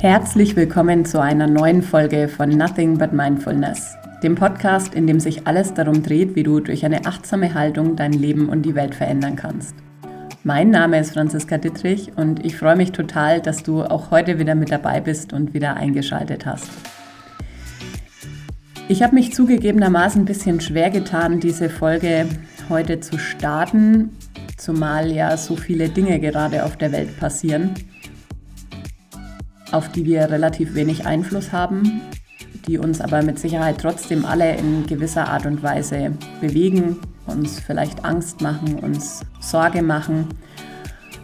Herzlich willkommen zu einer neuen Folge von Nothing But Mindfulness, dem Podcast, in dem sich alles darum dreht, wie du durch eine achtsame Haltung dein Leben und die Welt verändern kannst. Mein Name ist Franziska Dittrich und ich freue mich total, dass du auch heute wieder mit dabei bist und wieder eingeschaltet hast. Ich habe mich zugegebenermaßen ein bisschen schwer getan, diese Folge heute zu starten, zumal ja so viele Dinge gerade auf der Welt passieren auf die wir relativ wenig Einfluss haben, die uns aber mit Sicherheit trotzdem alle in gewisser Art und Weise bewegen, uns vielleicht Angst machen, uns Sorge machen.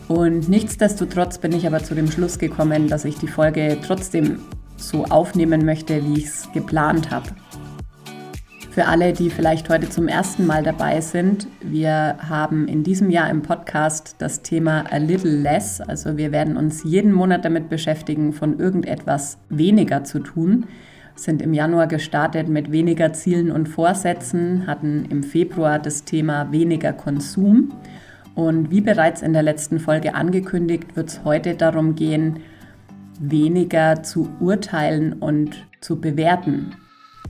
Und nichtsdestotrotz bin ich aber zu dem Schluss gekommen, dass ich die Folge trotzdem so aufnehmen möchte, wie ich es geplant habe. Für alle, die vielleicht heute zum ersten Mal dabei sind, wir haben in diesem Jahr im Podcast das Thema A Little Less. Also wir werden uns jeden Monat damit beschäftigen, von irgendetwas weniger zu tun. Sind im Januar gestartet mit weniger Zielen und Vorsätzen, hatten im Februar das Thema weniger Konsum. Und wie bereits in der letzten Folge angekündigt, wird es heute darum gehen, weniger zu urteilen und zu bewerten.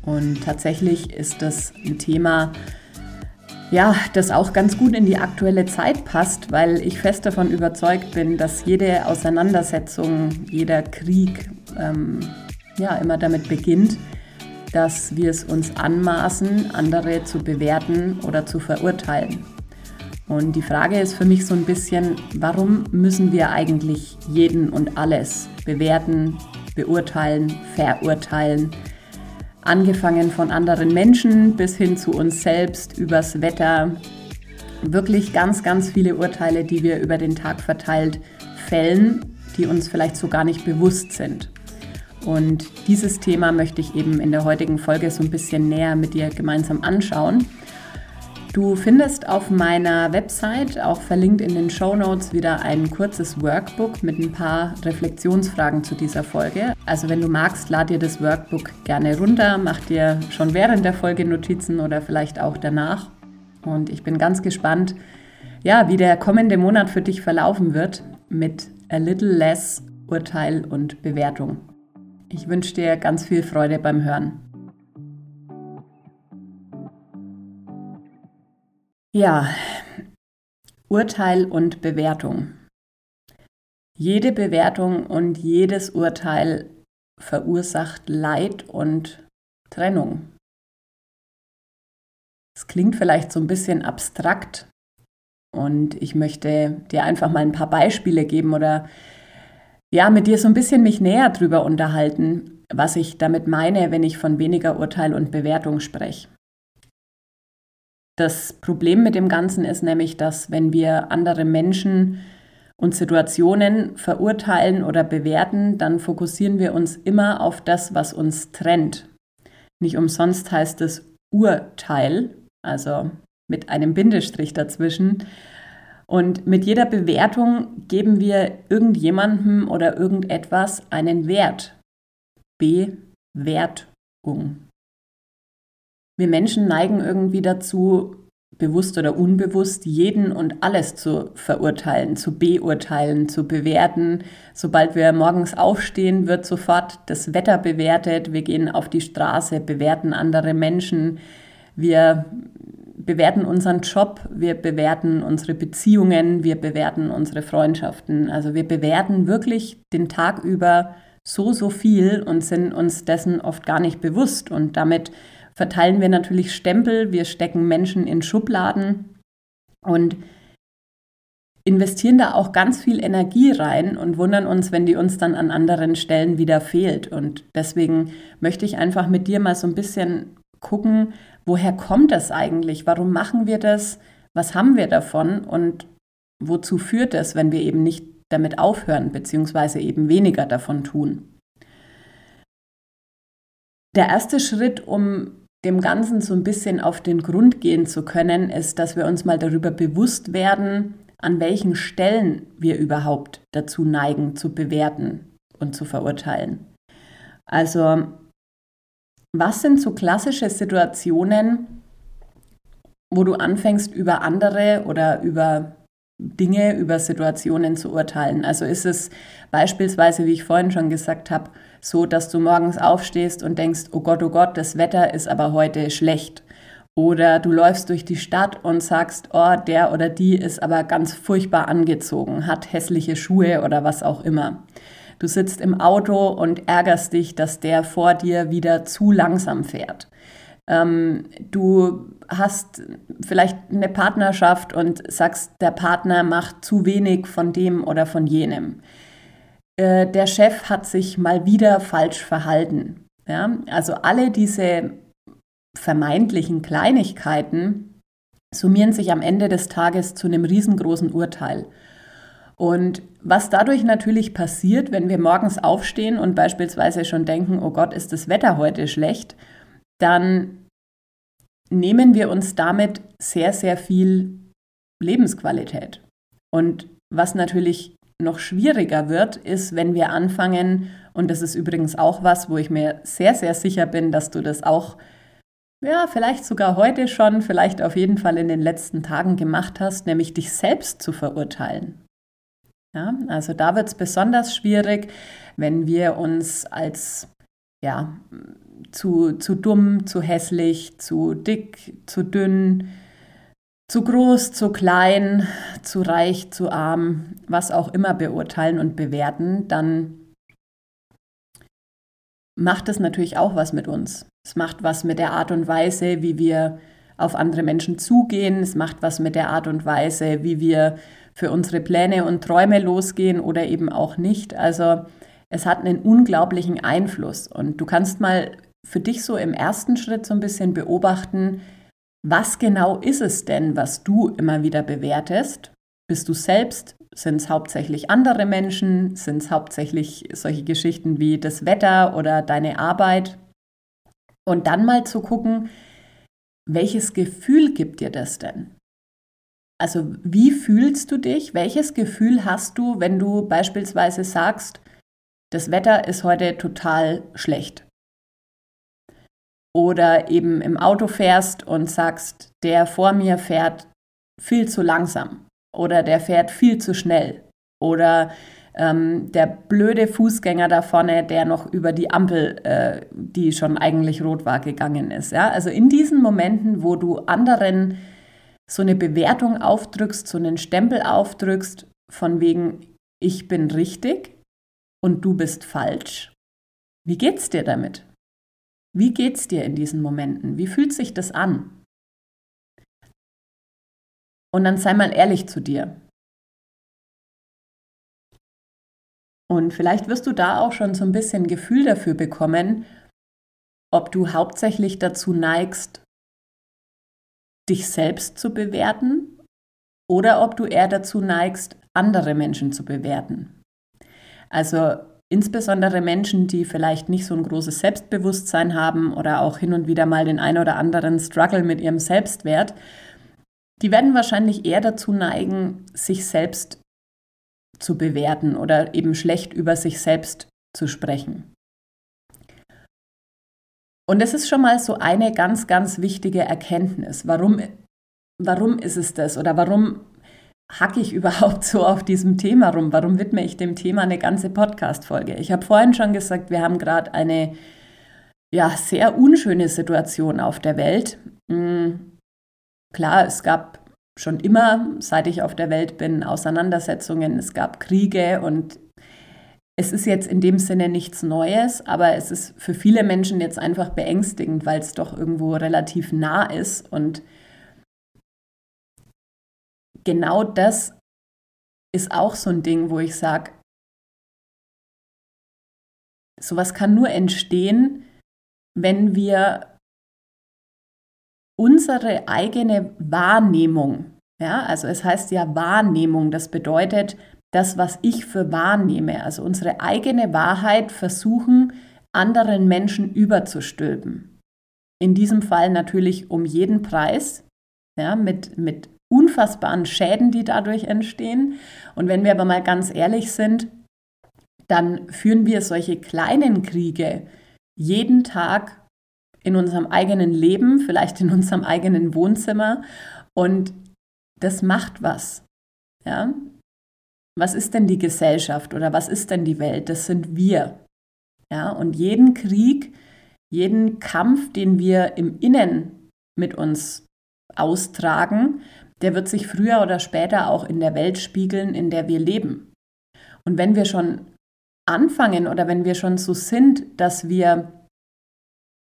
Und tatsächlich ist das ein Thema, ja, das auch ganz gut in die aktuelle Zeit passt, weil ich fest davon überzeugt bin, dass jede Auseinandersetzung, jeder Krieg ähm, ja immer damit beginnt, dass wir es uns anmaßen, andere zu bewerten oder zu verurteilen. Und die Frage ist für mich so ein bisschen, warum müssen wir eigentlich jeden und alles bewerten, beurteilen, verurteilen? Angefangen von anderen Menschen bis hin zu uns selbst, übers Wetter. Wirklich ganz, ganz viele Urteile, die wir über den Tag verteilt fällen, die uns vielleicht so gar nicht bewusst sind. Und dieses Thema möchte ich eben in der heutigen Folge so ein bisschen näher mit dir gemeinsam anschauen. Du findest auf meiner Website, auch verlinkt in den Show Notes, wieder ein kurzes Workbook mit ein paar Reflexionsfragen zu dieser Folge. Also wenn du magst, lad dir das Workbook gerne runter, mach dir schon während der Folge Notizen oder vielleicht auch danach. Und ich bin ganz gespannt, ja, wie der kommende Monat für dich verlaufen wird mit a little less Urteil und Bewertung. Ich wünsche dir ganz viel Freude beim Hören. Ja, Urteil und Bewertung. Jede Bewertung und jedes Urteil verursacht Leid und Trennung. Es klingt vielleicht so ein bisschen abstrakt und ich möchte dir einfach mal ein paar Beispiele geben oder ja, mit dir so ein bisschen mich näher drüber unterhalten, was ich damit meine, wenn ich von weniger Urteil und Bewertung spreche. Das Problem mit dem Ganzen ist nämlich, dass wenn wir andere Menschen und Situationen verurteilen oder bewerten, dann fokussieren wir uns immer auf das, was uns trennt. Nicht umsonst heißt es Urteil, also mit einem Bindestrich dazwischen. Und mit jeder Bewertung geben wir irgendjemandem oder irgendetwas einen Wert. Bewertung. Wir Menschen neigen irgendwie dazu, bewusst oder unbewusst jeden und alles zu verurteilen, zu beurteilen, zu bewerten. Sobald wir morgens aufstehen, wird sofort das Wetter bewertet. Wir gehen auf die Straße, bewerten andere Menschen. Wir bewerten unseren Job, wir bewerten unsere Beziehungen, wir bewerten unsere Freundschaften. Also wir bewerten wirklich den Tag über so, so viel und sind uns dessen oft gar nicht bewusst. Und damit verteilen wir natürlich Stempel, wir stecken Menschen in Schubladen und investieren da auch ganz viel Energie rein und wundern uns, wenn die uns dann an anderen Stellen wieder fehlt. Und deswegen möchte ich einfach mit dir mal so ein bisschen gucken, woher kommt das eigentlich? Warum machen wir das? Was haben wir davon? Und wozu führt es, wenn wir eben nicht damit aufhören, beziehungsweise eben weniger davon tun? Der erste Schritt, um dem Ganzen so ein bisschen auf den Grund gehen zu können, ist, dass wir uns mal darüber bewusst werden, an welchen Stellen wir überhaupt dazu neigen, zu bewerten und zu verurteilen. Also, was sind so klassische Situationen, wo du anfängst, über andere oder über Dinge, über Situationen zu urteilen. Also ist es beispielsweise, wie ich vorhin schon gesagt habe, so, dass du morgens aufstehst und denkst, oh Gott, oh Gott, das Wetter ist aber heute schlecht. Oder du läufst durch die Stadt und sagst, oh, der oder die ist aber ganz furchtbar angezogen, hat hässliche Schuhe oder was auch immer. Du sitzt im Auto und ärgerst dich, dass der vor dir wieder zu langsam fährt. Ähm, du hast vielleicht eine Partnerschaft und sagst, der Partner macht zu wenig von dem oder von jenem. Äh, der Chef hat sich mal wieder falsch verhalten. Ja? Also alle diese vermeintlichen Kleinigkeiten summieren sich am Ende des Tages zu einem riesengroßen Urteil. Und was dadurch natürlich passiert, wenn wir morgens aufstehen und beispielsweise schon denken, oh Gott, ist das Wetter heute schlecht, dann nehmen wir uns damit sehr, sehr viel Lebensqualität. Und was natürlich noch schwieriger wird, ist, wenn wir anfangen, und das ist übrigens auch was, wo ich mir sehr, sehr sicher bin, dass du das auch, ja, vielleicht sogar heute schon, vielleicht auf jeden Fall in den letzten Tagen gemacht hast, nämlich dich selbst zu verurteilen. Ja, also da wird es besonders schwierig, wenn wir uns als ja, zu, zu dumm, zu hässlich, zu dick, zu dünn, zu groß, zu klein, zu reich, zu arm, was auch immer beurteilen und bewerten, dann macht es natürlich auch was mit uns. Es macht was mit der Art und Weise, wie wir auf andere Menschen zugehen. Es macht was mit der Art und Weise, wie wir für unsere Pläne und Träume losgehen oder eben auch nicht. Also es hat einen unglaublichen Einfluss. Und du kannst mal für dich so im ersten Schritt so ein bisschen beobachten, was genau ist es denn, was du immer wieder bewertest? Bist du selbst? Sind es hauptsächlich andere Menschen? Sind es hauptsächlich solche Geschichten wie das Wetter oder deine Arbeit? Und dann mal zu gucken, welches Gefühl gibt dir das denn? Also wie fühlst du dich? Welches Gefühl hast du, wenn du beispielsweise sagst, das Wetter ist heute total schlecht? Oder eben im Auto fährst und sagst, der vor mir fährt viel zu langsam oder der fährt viel zu schnell oder ähm, der blöde Fußgänger da vorne, der noch über die Ampel, äh, die schon eigentlich rot war, gegangen ist. Ja? Also in diesen Momenten, wo du anderen so eine Bewertung aufdrückst, so einen Stempel aufdrückst, von wegen, ich bin richtig und du bist falsch. Wie geht's dir damit? Wie geht's dir in diesen Momenten? Wie fühlt sich das an? Und dann sei mal ehrlich zu dir. Und vielleicht wirst du da auch schon so ein bisschen Gefühl dafür bekommen, ob du hauptsächlich dazu neigst, dich selbst zu bewerten oder ob du eher dazu neigst, andere Menschen zu bewerten. Also insbesondere Menschen, die vielleicht nicht so ein großes Selbstbewusstsein haben oder auch hin und wieder mal den ein oder anderen Struggle mit ihrem Selbstwert, die werden wahrscheinlich eher dazu neigen, sich selbst zu bewerten oder eben schlecht über sich selbst zu sprechen. Und das ist schon mal so eine ganz, ganz wichtige Erkenntnis. Warum, warum ist es das oder warum hacke ich überhaupt so auf diesem Thema rum? Warum widme ich dem Thema eine ganze Podcast-Folge? Ich habe vorhin schon gesagt, wir haben gerade eine ja, sehr unschöne Situation auf der Welt. Mhm. Klar, es gab schon immer, seit ich auf der Welt bin, Auseinandersetzungen, es gab Kriege und es ist jetzt in dem Sinne nichts Neues, aber es ist für viele Menschen jetzt einfach beängstigend, weil es doch irgendwo relativ nah ist und genau das ist auch so ein Ding, wo ich sage, sowas kann nur entstehen, wenn wir unsere eigene Wahrnehmung, ja, also es heißt ja Wahrnehmung, das bedeutet das, was ich für wahrnehme, also unsere eigene Wahrheit versuchen, anderen Menschen überzustülpen. In diesem Fall natürlich um jeden Preis, ja, mit, mit unfassbaren Schäden, die dadurch entstehen. Und wenn wir aber mal ganz ehrlich sind, dann führen wir solche kleinen Kriege jeden Tag in unserem eigenen Leben, vielleicht in unserem eigenen Wohnzimmer. Und das macht was. Ja? Was ist denn die Gesellschaft oder was ist denn die Welt? Das sind wir. Ja? Und jeden Krieg, jeden Kampf, den wir im Innen mit uns austragen, der wird sich früher oder später auch in der Welt spiegeln, in der wir leben. Und wenn wir schon anfangen oder wenn wir schon so sind, dass wir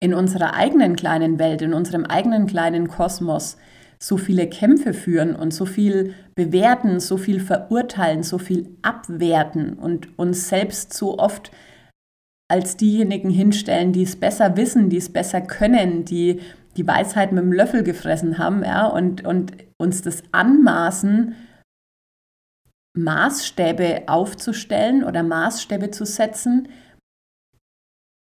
in unserer eigenen kleinen Welt, in unserem eigenen kleinen Kosmos so viele Kämpfe führen und so viel bewerten, so viel verurteilen, so viel abwerten und uns selbst so oft als diejenigen hinstellen, die es besser wissen, die es besser können, die die Weisheit mit dem Löffel gefressen haben, ja, und, und uns das anmaßen, Maßstäbe aufzustellen oder Maßstäbe zu setzen,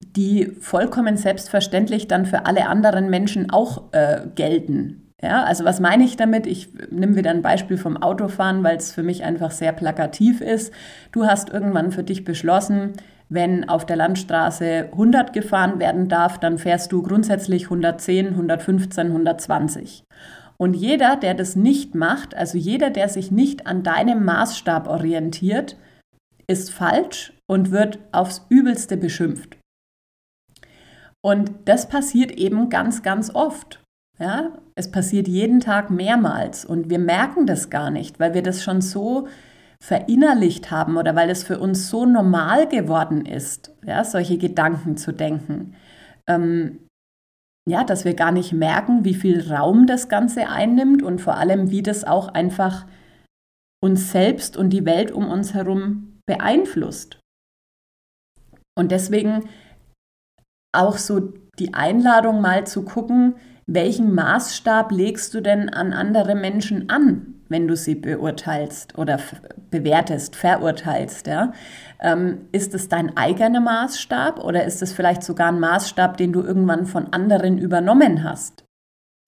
die vollkommen selbstverständlich dann für alle anderen Menschen auch äh, gelten. Ja, also was meine ich damit? Ich nehme wieder ein Beispiel vom Autofahren, weil es für mich einfach sehr plakativ ist. Du hast irgendwann für dich beschlossen, wenn auf der Landstraße 100 gefahren werden darf, dann fährst du grundsätzlich 110, 115, 120. Und jeder, der das nicht macht, also jeder, der sich nicht an deinem Maßstab orientiert, ist falsch und wird aufs übelste beschimpft. Und das passiert eben ganz, ganz oft. Ja, es passiert jeden Tag mehrmals und wir merken das gar nicht, weil wir das schon so verinnerlicht haben oder weil es für uns so normal geworden ist, ja, solche Gedanken zu denken. Ähm, ja, dass wir gar nicht merken, wie viel Raum das Ganze einnimmt und vor allem, wie das auch einfach uns selbst und die Welt um uns herum beeinflusst. Und deswegen auch so die Einladung mal zu gucken, welchen Maßstab legst du denn an andere Menschen an? Wenn du sie beurteilst oder bewertest, verurteilst. Ja? Ähm, ist es dein eigener Maßstab oder ist es vielleicht sogar ein Maßstab, den du irgendwann von anderen übernommen hast?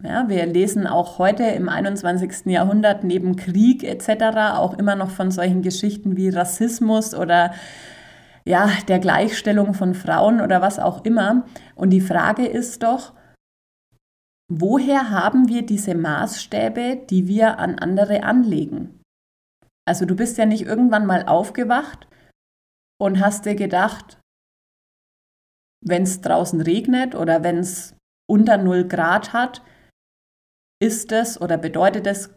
Ja, wir lesen auch heute im 21. Jahrhundert neben Krieg etc. auch immer noch von solchen Geschichten wie Rassismus oder ja, der Gleichstellung von Frauen oder was auch immer. Und die Frage ist doch, Woher haben wir diese Maßstäbe, die wir an andere anlegen? Also du bist ja nicht irgendwann mal aufgewacht und hast dir gedacht, wenn es draußen regnet oder wenn es unter 0 Grad hat, ist es oder bedeutet es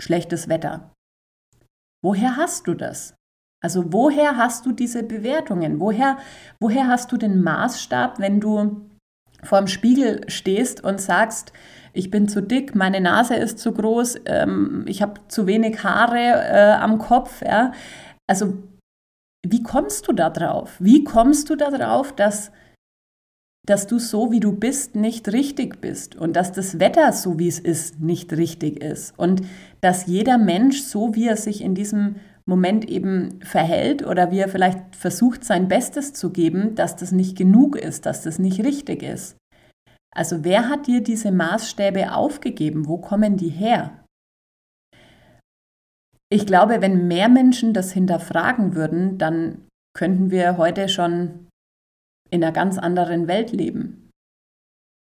schlechtes Wetter. Woher hast du das? Also woher hast du diese Bewertungen? Woher, woher hast du den Maßstab, wenn du vorm Spiegel stehst und sagst, ich bin zu dick, meine Nase ist zu groß, ähm, ich habe zu wenig Haare äh, am Kopf. Ja? Also wie kommst du da drauf? Wie kommst du da drauf, dass, dass du so, wie du bist, nicht richtig bist und dass das Wetter, so wie es ist, nicht richtig ist und dass jeder Mensch, so wie er sich in diesem Moment eben verhält oder wie er vielleicht versucht, sein Bestes zu geben, dass das nicht genug ist, dass das nicht richtig ist. Also wer hat dir diese Maßstäbe aufgegeben? Wo kommen die her? Ich glaube, wenn mehr Menschen das hinterfragen würden, dann könnten wir heute schon in einer ganz anderen Welt leben.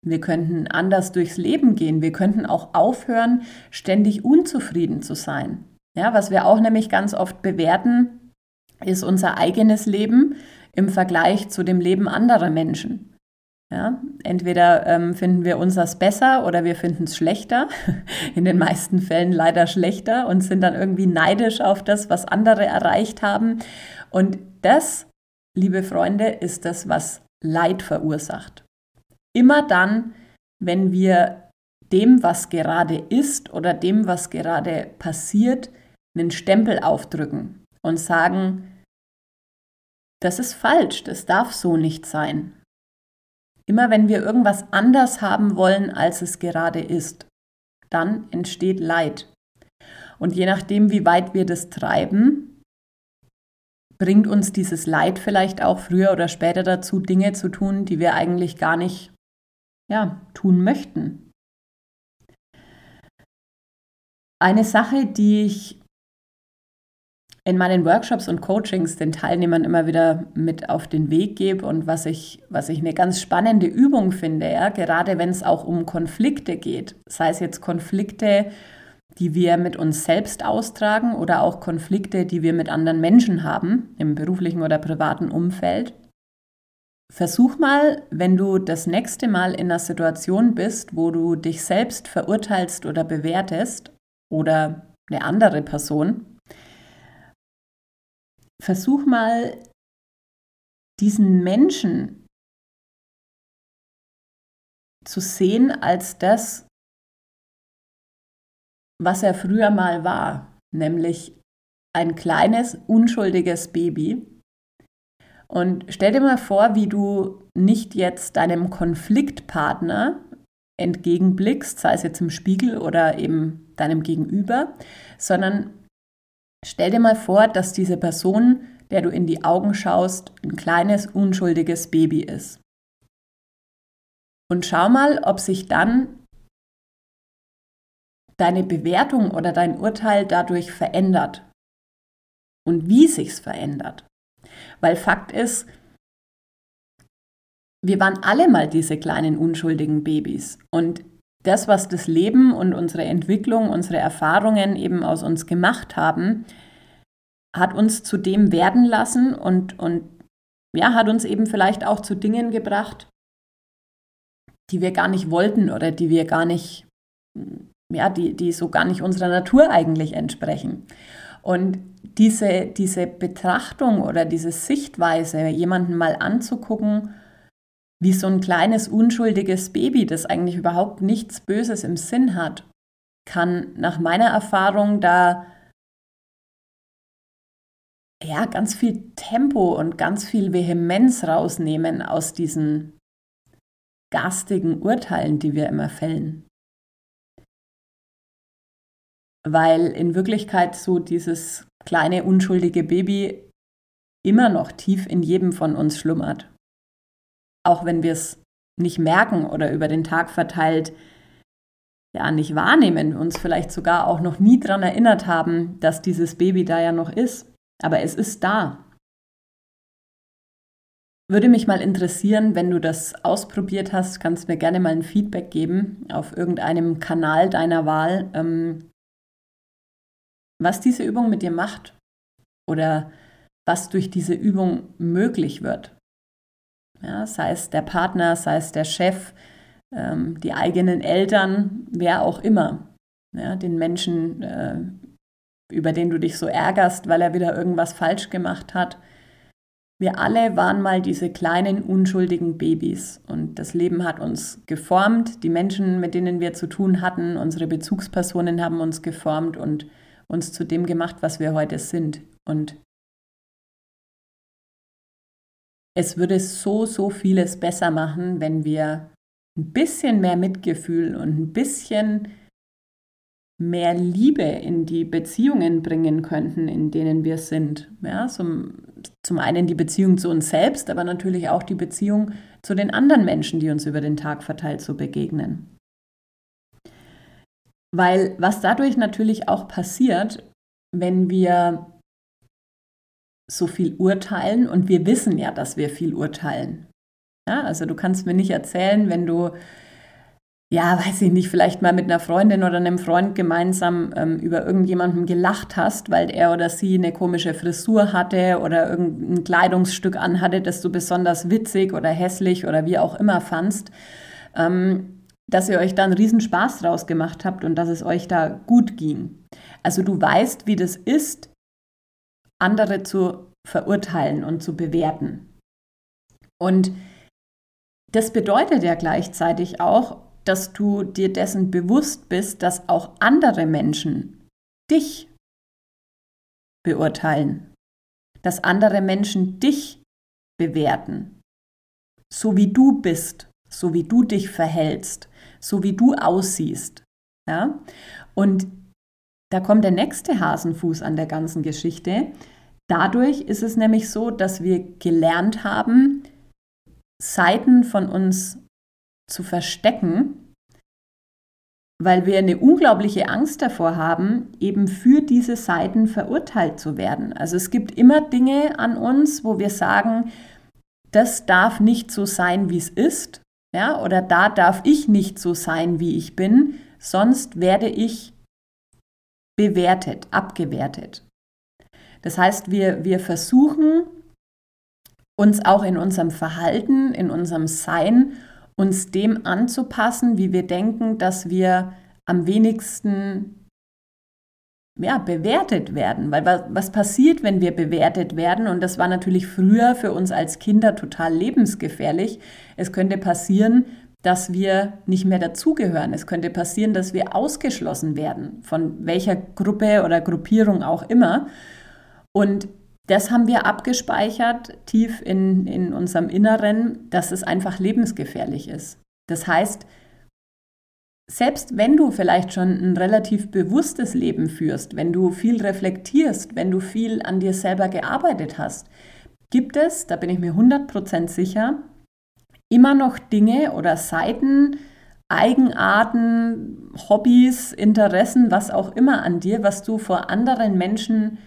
Wir könnten anders durchs Leben gehen. Wir könnten auch aufhören, ständig unzufrieden zu sein. Ja, was wir auch nämlich ganz oft bewerten, ist unser eigenes Leben im Vergleich zu dem Leben anderer Menschen. Ja, entweder ähm, finden wir unseres besser oder wir finden es schlechter. In den meisten Fällen leider schlechter und sind dann irgendwie neidisch auf das, was andere erreicht haben. Und das, liebe Freunde, ist das, was Leid verursacht. Immer dann, wenn wir dem, was gerade ist oder dem, was gerade passiert, einen Stempel aufdrücken und sagen, das ist falsch, das darf so nicht sein. Immer wenn wir irgendwas anders haben wollen, als es gerade ist, dann entsteht Leid. Und je nachdem, wie weit wir das treiben, bringt uns dieses Leid vielleicht auch früher oder später dazu, Dinge zu tun, die wir eigentlich gar nicht ja, tun möchten. Eine Sache, die ich in meinen Workshops und Coachings den Teilnehmern immer wieder mit auf den Weg gebe und was ich, was ich eine ganz spannende Übung finde, ja, gerade wenn es auch um Konflikte geht, sei es jetzt Konflikte, die wir mit uns selbst austragen oder auch Konflikte, die wir mit anderen Menschen haben, im beruflichen oder privaten Umfeld. Versuch mal, wenn du das nächste Mal in einer Situation bist, wo du dich selbst verurteilst oder bewertest oder eine andere Person, versuch mal diesen Menschen zu sehen als das, was er früher mal war, nämlich ein kleines, unschuldiges Baby. Und stell dir mal vor, wie du nicht jetzt deinem Konfliktpartner entgegenblickst, sei es jetzt im Spiegel oder eben deinem Gegenüber, sondern stell dir mal vor, dass diese Person, der du in die Augen schaust, ein kleines, unschuldiges Baby ist. Und schau mal, ob sich dann deine Bewertung oder dein Urteil dadurch verändert und wie sich's verändert. Weil Fakt ist, wir waren alle mal diese kleinen unschuldigen Babys und das, was das Leben und unsere Entwicklung, unsere Erfahrungen eben aus uns gemacht haben, hat uns zu dem werden lassen und, und ja, hat uns eben vielleicht auch zu Dingen gebracht, die wir gar nicht wollten oder die wir gar nicht ja, die, die so gar nicht unserer Natur eigentlich entsprechen. Und diese, diese Betrachtung oder diese Sichtweise, jemanden mal anzugucken, wie so ein kleines unschuldiges Baby, das eigentlich überhaupt nichts Böses im Sinn hat, kann nach meiner Erfahrung da ja ganz viel Tempo und ganz viel Vehemenz rausnehmen aus diesen garstigen Urteilen, die wir immer fällen weil in Wirklichkeit so dieses kleine unschuldige Baby immer noch tief in jedem von uns schlummert. Auch wenn wir es nicht merken oder über den Tag verteilt ja nicht wahrnehmen, uns vielleicht sogar auch noch nie daran erinnert haben, dass dieses Baby da ja noch ist. Aber es ist da. Würde mich mal interessieren, wenn du das ausprobiert hast, kannst du mir gerne mal ein Feedback geben auf irgendeinem Kanal deiner Wahl. Ähm, was diese Übung mit dir macht oder was durch diese Übung möglich wird. Ja, sei es der Partner, sei es der Chef, ähm, die eigenen Eltern, wer auch immer. Ja, den Menschen, äh, über den du dich so ärgerst, weil er wieder irgendwas falsch gemacht hat. Wir alle waren mal diese kleinen, unschuldigen Babys und das Leben hat uns geformt. Die Menschen, mit denen wir zu tun hatten, unsere Bezugspersonen haben uns geformt und uns zu dem gemacht, was wir heute sind. Und es würde so, so vieles besser machen, wenn wir ein bisschen mehr Mitgefühl und ein bisschen mehr Liebe in die Beziehungen bringen könnten, in denen wir sind. Ja, zum, zum einen die Beziehung zu uns selbst, aber natürlich auch die Beziehung zu den anderen Menschen, die uns über den Tag verteilt so begegnen. Weil was dadurch natürlich auch passiert, wenn wir so viel urteilen und wir wissen ja, dass wir viel urteilen. Ja, also du kannst mir nicht erzählen, wenn du, ja, weiß ich nicht, vielleicht mal mit einer Freundin oder einem Freund gemeinsam ähm, über irgendjemanden gelacht hast, weil er oder sie eine komische Frisur hatte oder irgendein Kleidungsstück anhatte, das du besonders witzig oder hässlich oder wie auch immer fandst. Ähm, dass ihr euch da einen riesen Spaß draus gemacht habt und dass es euch da gut ging. Also du weißt, wie das ist, andere zu verurteilen und zu bewerten. Und das bedeutet ja gleichzeitig auch, dass du dir dessen bewusst bist, dass auch andere Menschen dich beurteilen, dass andere Menschen dich bewerten, so wie du bist, so wie du dich verhältst, so wie du aussiehst. Ja? Und da kommt der nächste Hasenfuß an der ganzen Geschichte. Dadurch ist es nämlich so, dass wir gelernt haben, Seiten von uns zu verstecken, weil wir eine unglaubliche Angst davor haben, eben für diese Seiten verurteilt zu werden. Also es gibt immer Dinge an uns, wo wir sagen, das darf nicht so sein, wie es ist, ja, oder da darf ich nicht so sein, wie ich bin, sonst werde ich bewertet, abgewertet. Das heißt, wir, wir versuchen uns auch in unserem Verhalten, in unserem Sein, uns dem anzupassen, wie wir denken, dass wir am wenigsten ja, bewertet werden. Weil was, was passiert, wenn wir bewertet werden? Und das war natürlich früher für uns als Kinder total lebensgefährlich. Es könnte passieren, dass wir nicht mehr dazugehören. Es könnte passieren, dass wir ausgeschlossen werden, von welcher Gruppe oder Gruppierung auch immer. Und das haben wir abgespeichert tief in, in unserem Inneren, dass es einfach lebensgefährlich ist. Das heißt, selbst wenn du vielleicht schon ein relativ bewusstes Leben führst, wenn du viel reflektierst, wenn du viel an dir selber gearbeitet hast, gibt es, da bin ich mir 100% sicher, immer noch Dinge oder Seiten, Eigenarten, Hobbys, Interessen, was auch immer an dir, was du vor anderen Menschen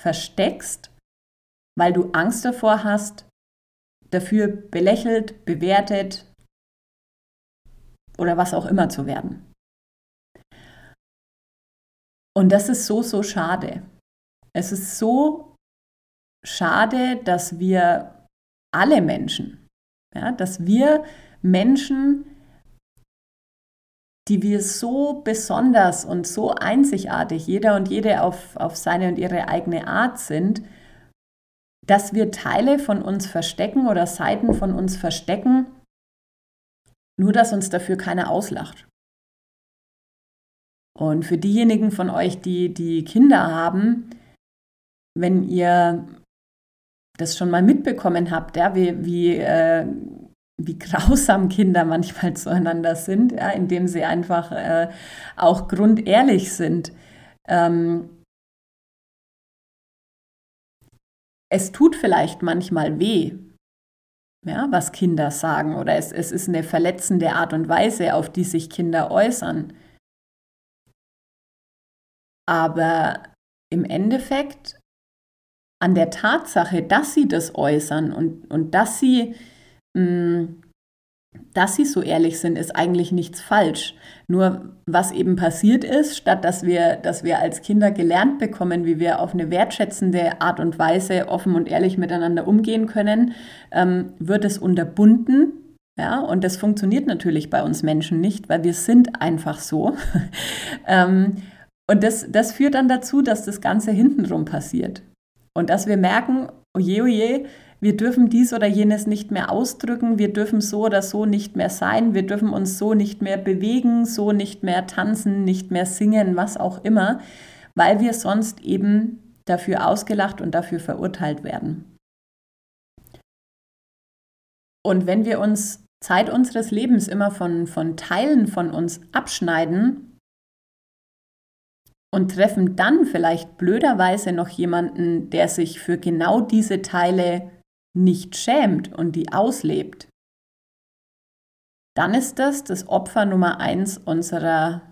versteckst, weil du Angst davor hast, dafür belächelt, bewertet, oder was auch immer zu werden. Und das ist so, so schade. Es ist so schade, dass wir alle Menschen, ja, dass wir Menschen, die wir so besonders und so einzigartig, jeder und jede auf, auf seine und ihre eigene Art sind, dass wir Teile von uns verstecken oder Seiten von uns verstecken, nur, dass uns dafür keiner auslacht. Und für diejenigen von euch, die, die Kinder haben, wenn ihr das schon mal mitbekommen habt, ja, wie, wie, äh, wie grausam Kinder manchmal zueinander sind, ja, indem sie einfach äh, auch grundehrlich sind. Ähm, es tut vielleicht manchmal weh, ja, was Kinder sagen oder es, es ist eine verletzende Art und Weise, auf die sich Kinder äußern. Aber im Endeffekt an der Tatsache, dass sie das äußern und, und dass sie dass sie so ehrlich sind, ist eigentlich nichts falsch. Nur was eben passiert ist, statt dass wir, dass wir als Kinder gelernt bekommen, wie wir auf eine wertschätzende Art und Weise offen und ehrlich miteinander umgehen können, ähm, wird es unterbunden. Ja, und das funktioniert natürlich bei uns Menschen nicht, weil wir sind einfach so. ähm, und das, das führt dann dazu, dass das Ganze hintenrum passiert. Und dass wir merken, oje, oje, wir dürfen dies oder jenes nicht mehr ausdrücken, wir dürfen so oder so nicht mehr sein, wir dürfen uns so nicht mehr bewegen, so nicht mehr tanzen, nicht mehr singen, was auch immer, weil wir sonst eben dafür ausgelacht und dafür verurteilt werden. Und wenn wir uns Zeit unseres Lebens immer von, von Teilen von uns abschneiden und treffen dann vielleicht blöderweise noch jemanden, der sich für genau diese Teile nicht schämt und die auslebt, dann ist das das Opfer Nummer eins unserer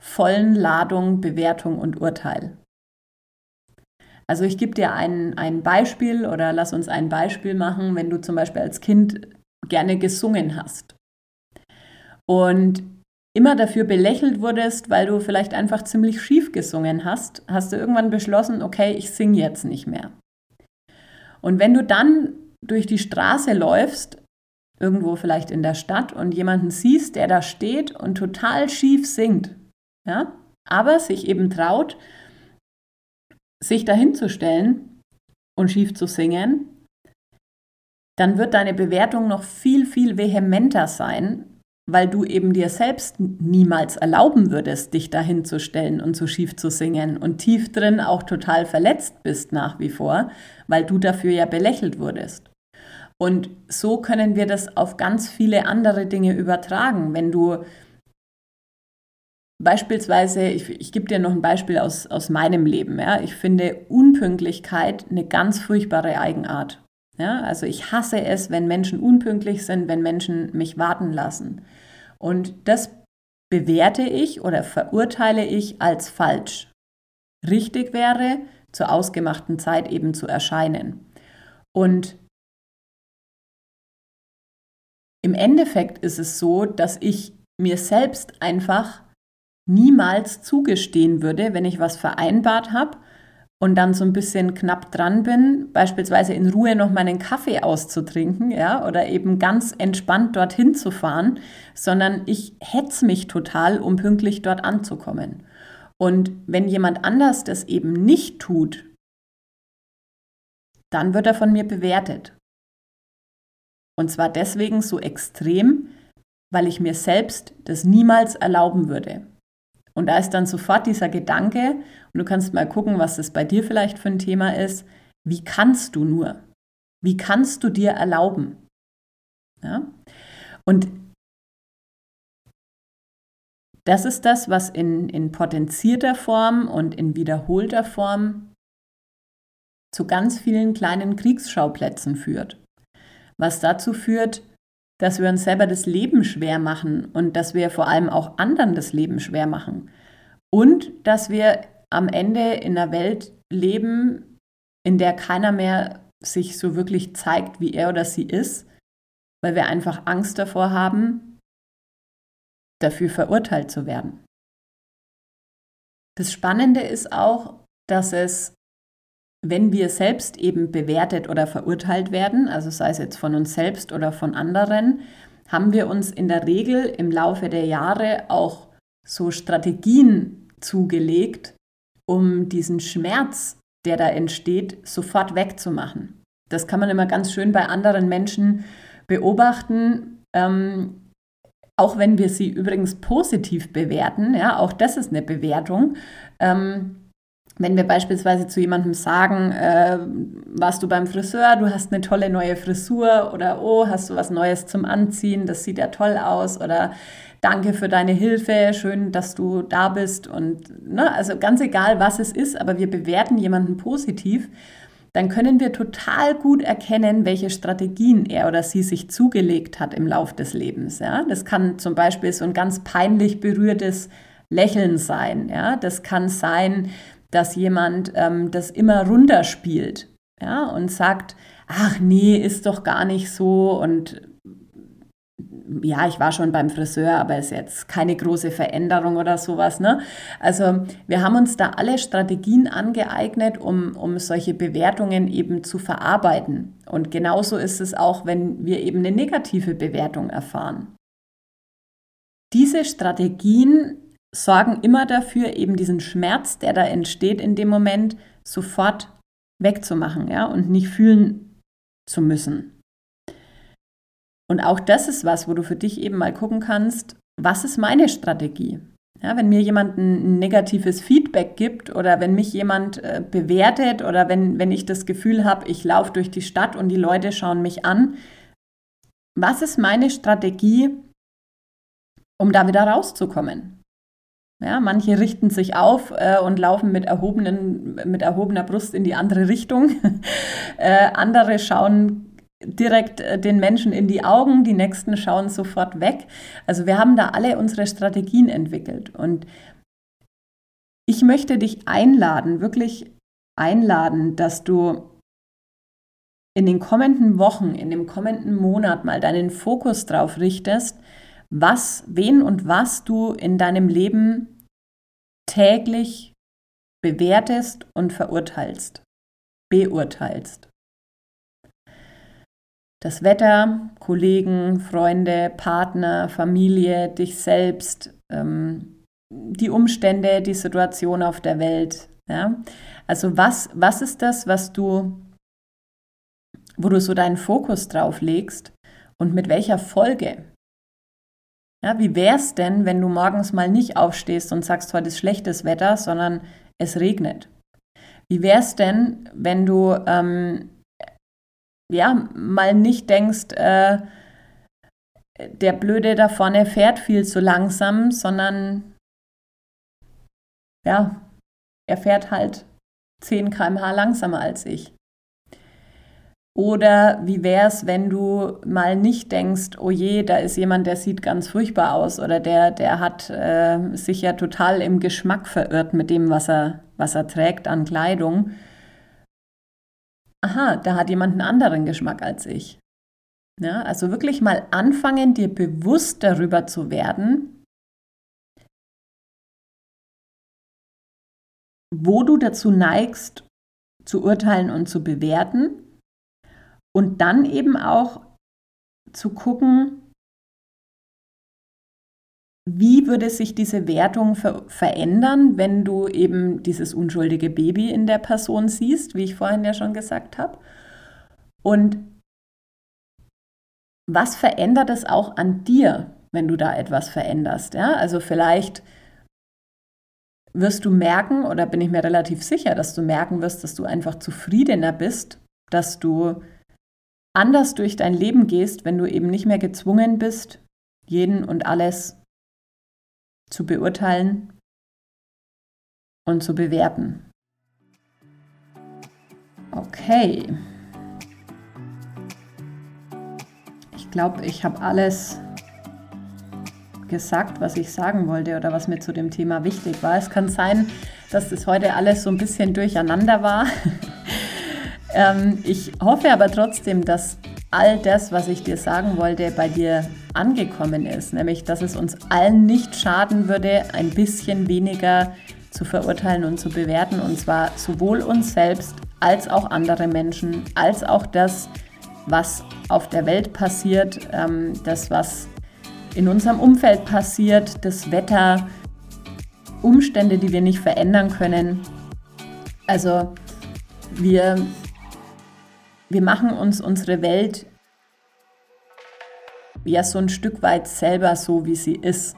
vollen Ladung Bewertung und Urteil. Also ich gebe dir ein, ein Beispiel oder lass uns ein Beispiel machen, wenn du zum Beispiel als Kind gerne gesungen hast und immer dafür belächelt wurdest, weil du vielleicht einfach ziemlich schief gesungen hast, hast du irgendwann beschlossen, okay, ich singe jetzt nicht mehr. Und wenn du dann durch die Straße läufst, irgendwo vielleicht in der Stadt und jemanden siehst, der da steht und total schief singt, ja, aber sich eben traut, sich dahin zu stellen und schief zu singen, dann wird deine Bewertung noch viel, viel vehementer sein, weil du eben dir selbst niemals erlauben würdest, dich dahin zu stellen und so schief zu singen und tief drin auch total verletzt bist nach wie vor, weil du dafür ja belächelt wurdest. Und so können wir das auf ganz viele andere Dinge übertragen. Wenn du beispielsweise, ich, ich gebe dir noch ein Beispiel aus, aus meinem Leben. Ja. Ich finde Unpünktlichkeit eine ganz furchtbare Eigenart. Ja. Also ich hasse es, wenn Menschen unpünktlich sind, wenn Menschen mich warten lassen. Und das bewerte ich oder verurteile ich als falsch. Richtig wäre, zur ausgemachten Zeit eben zu erscheinen. Und im Endeffekt ist es so, dass ich mir selbst einfach niemals zugestehen würde, wenn ich was vereinbart habe und dann so ein bisschen knapp dran bin, beispielsweise in Ruhe noch meinen Kaffee auszutrinken, ja, oder eben ganz entspannt dorthin zu fahren, sondern ich hetze mich total, um pünktlich dort anzukommen. Und wenn jemand anders das eben nicht tut, dann wird er von mir bewertet. Und zwar deswegen so extrem, weil ich mir selbst das niemals erlauben würde. Und da ist dann sofort dieser Gedanke, und du kannst mal gucken, was das bei dir vielleicht für ein Thema ist, wie kannst du nur? Wie kannst du dir erlauben? Ja? Und das ist das, was in, in potenzierter Form und in wiederholter Form zu ganz vielen kleinen Kriegsschauplätzen führt. Was dazu führt, dass wir uns selber das Leben schwer machen und dass wir vor allem auch anderen das Leben schwer machen. Und dass wir am Ende in einer Welt leben, in der keiner mehr sich so wirklich zeigt, wie er oder sie ist, weil wir einfach Angst davor haben, dafür verurteilt zu werden. Das Spannende ist auch, dass es wenn wir selbst eben bewertet oder verurteilt werden, also sei es jetzt von uns selbst oder von anderen, haben wir uns in der Regel im Laufe der Jahre auch so Strategien zugelegt, um diesen Schmerz, der da entsteht, sofort wegzumachen. Das kann man immer ganz schön bei anderen Menschen beobachten. Ähm, auch wenn wir sie übrigens positiv bewerten, ja, auch das ist eine Bewertung. Ähm, wenn wir beispielsweise zu jemandem sagen, äh, warst du beim Friseur, du hast eine tolle neue Frisur oder oh, hast du was Neues zum Anziehen, das sieht ja toll aus oder danke für deine Hilfe, schön, dass du da bist und ne, also ganz egal, was es ist, aber wir bewerten jemanden positiv, dann können wir total gut erkennen, welche Strategien er oder sie sich zugelegt hat im Lauf des Lebens. Ja? Das kann zum Beispiel so ein ganz peinlich berührtes Lächeln sein. Ja? Das kann sein, dass jemand ähm, das immer runterspielt ja, und sagt, ach nee, ist doch gar nicht so und ja, ich war schon beim Friseur, aber ist jetzt keine große Veränderung oder sowas. Ne? Also wir haben uns da alle Strategien angeeignet, um, um solche Bewertungen eben zu verarbeiten. Und genauso ist es auch, wenn wir eben eine negative Bewertung erfahren. Diese Strategien sorgen immer dafür, eben diesen Schmerz, der da entsteht in dem Moment, sofort wegzumachen, ja, und nicht fühlen zu müssen. Und auch das ist was, wo du für dich eben mal gucken kannst, was ist meine Strategie? Ja, wenn mir jemand ein negatives Feedback gibt oder wenn mich jemand äh, bewertet oder wenn, wenn ich das Gefühl habe, ich laufe durch die Stadt und die Leute schauen mich an, was ist meine Strategie, um da wieder rauszukommen? Ja, manche richten sich auf äh, und laufen mit, erhobenen, mit erhobener Brust in die andere Richtung. äh, andere schauen direkt äh, den Menschen in die Augen, die nächsten schauen sofort weg. Also wir haben da alle unsere Strategien entwickelt. Und ich möchte dich einladen, wirklich einladen, dass du in den kommenden Wochen, in dem kommenden Monat mal deinen Fokus drauf richtest, was, wen und was du in deinem Leben täglich bewertest und verurteilst, beurteilst. Das Wetter, Kollegen, Freunde, Partner, Familie, dich selbst, ähm, die Umstände, die Situation auf der Welt. Ja? Also was, was ist das, was du, wo du so deinen Fokus drauf legst und mit welcher Folge? Ja, wie es denn, wenn du morgens mal nicht aufstehst und sagst, heute ist schlechtes Wetter, sondern es regnet? Wie wäre es denn, wenn du ähm, ja mal nicht denkst, äh, der Blöde da vorne fährt viel zu langsam, sondern ja, er fährt halt 10 km/h langsamer als ich. Oder wie wäre es, wenn du mal nicht denkst, oh je, da ist jemand, der sieht ganz furchtbar aus oder der, der hat äh, sich ja total im Geschmack verirrt mit dem, was er, was er trägt an Kleidung. Aha, da hat jemand einen anderen Geschmack als ich. Ja, also wirklich mal anfangen, dir bewusst darüber zu werden, wo du dazu neigst, zu urteilen und zu bewerten. Und dann eben auch zu gucken, wie würde sich diese Wertung ver verändern, wenn du eben dieses unschuldige Baby in der Person siehst, wie ich vorhin ja schon gesagt habe? Und was verändert es auch an dir, wenn du da etwas veränderst? Ja? Also vielleicht wirst du merken, oder bin ich mir relativ sicher, dass du merken wirst, dass du einfach zufriedener bist, dass du anders durch dein Leben gehst, wenn du eben nicht mehr gezwungen bist, jeden und alles zu beurteilen und zu bewerten. Okay. Ich glaube, ich habe alles gesagt, was ich sagen wollte oder was mir zu dem Thema wichtig war. Es kann sein, dass das heute alles so ein bisschen durcheinander war. ähm, ich hoffe aber trotzdem, dass all das, was ich dir sagen wollte, bei dir angekommen ist. Nämlich, dass es uns allen nicht schaden würde, ein bisschen weniger zu verurteilen und zu bewerten. Und zwar sowohl uns selbst als auch andere Menschen, als auch das, was auf der Welt passiert, ähm, das, was in unserem Umfeld passiert, das Wetter, Umstände, die wir nicht verändern können. Also wir, wir machen uns unsere Welt ja so ein Stück weit selber so, wie sie ist.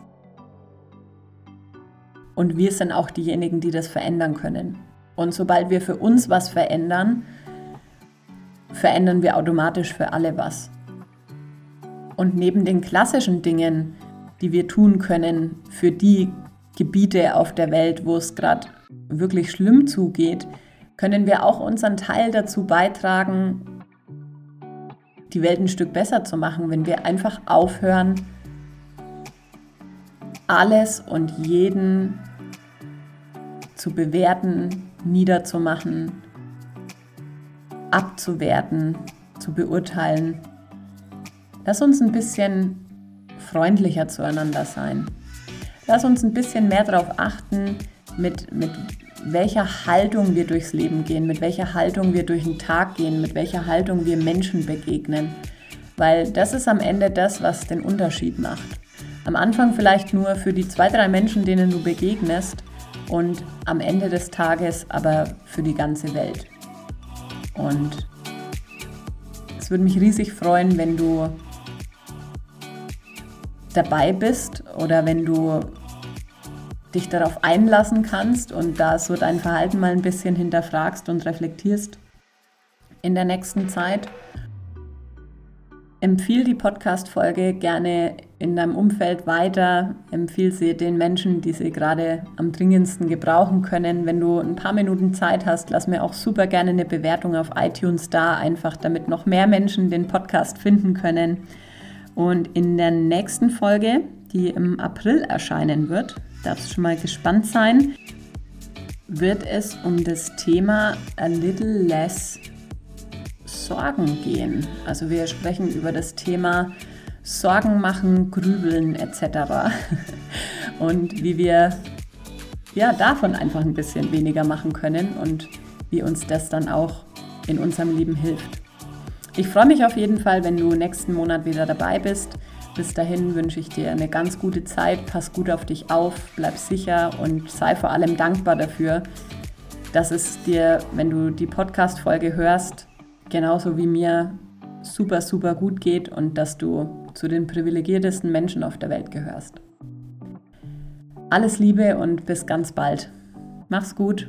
Und wir sind auch diejenigen, die das verändern können. Und sobald wir für uns was verändern, verändern wir automatisch für alle was. Und neben den klassischen Dingen, die wir tun können für die Gebiete auf der Welt, wo es gerade wirklich schlimm zugeht, können wir auch unseren Teil dazu beitragen, die Welt ein Stück besser zu machen, wenn wir einfach aufhören, alles und jeden zu bewerten, niederzumachen, abzuwerten, zu beurteilen Lass uns ein bisschen freundlicher zueinander sein. Lass uns ein bisschen mehr darauf achten, mit, mit welcher Haltung wir durchs Leben gehen, mit welcher Haltung wir durch den Tag gehen, mit welcher Haltung wir Menschen begegnen. Weil das ist am Ende das, was den Unterschied macht. Am Anfang vielleicht nur für die zwei, drei Menschen, denen du begegnest und am Ende des Tages aber für die ganze Welt. Und es würde mich riesig freuen, wenn du dabei bist oder wenn du dich darauf einlassen kannst und da so dein Verhalten mal ein bisschen hinterfragst und reflektierst in der nächsten Zeit. Empfiehl die Podcast-Folge gerne in deinem Umfeld weiter. Empfiehl sie den Menschen, die sie gerade am dringendsten gebrauchen können. Wenn du ein paar Minuten Zeit hast, lass mir auch super gerne eine Bewertung auf iTunes da, einfach damit noch mehr Menschen den Podcast finden können. Und in der nächsten Folge, die im April erscheinen wird, darfst schon mal gespannt sein, wird es um das Thema A Little Less Sorgen gehen. Also wir sprechen über das Thema Sorgen machen, grübeln etc. Und wie wir ja davon einfach ein bisschen weniger machen können und wie uns das dann auch in unserem Leben hilft. Ich freue mich auf jeden Fall, wenn du nächsten Monat wieder dabei bist. Bis dahin wünsche ich dir eine ganz gute Zeit. Pass gut auf dich auf, bleib sicher und sei vor allem dankbar dafür, dass es dir, wenn du die Podcast-Folge hörst, genauso wie mir super, super gut geht und dass du zu den privilegiertesten Menschen auf der Welt gehörst. Alles Liebe und bis ganz bald. Mach's gut.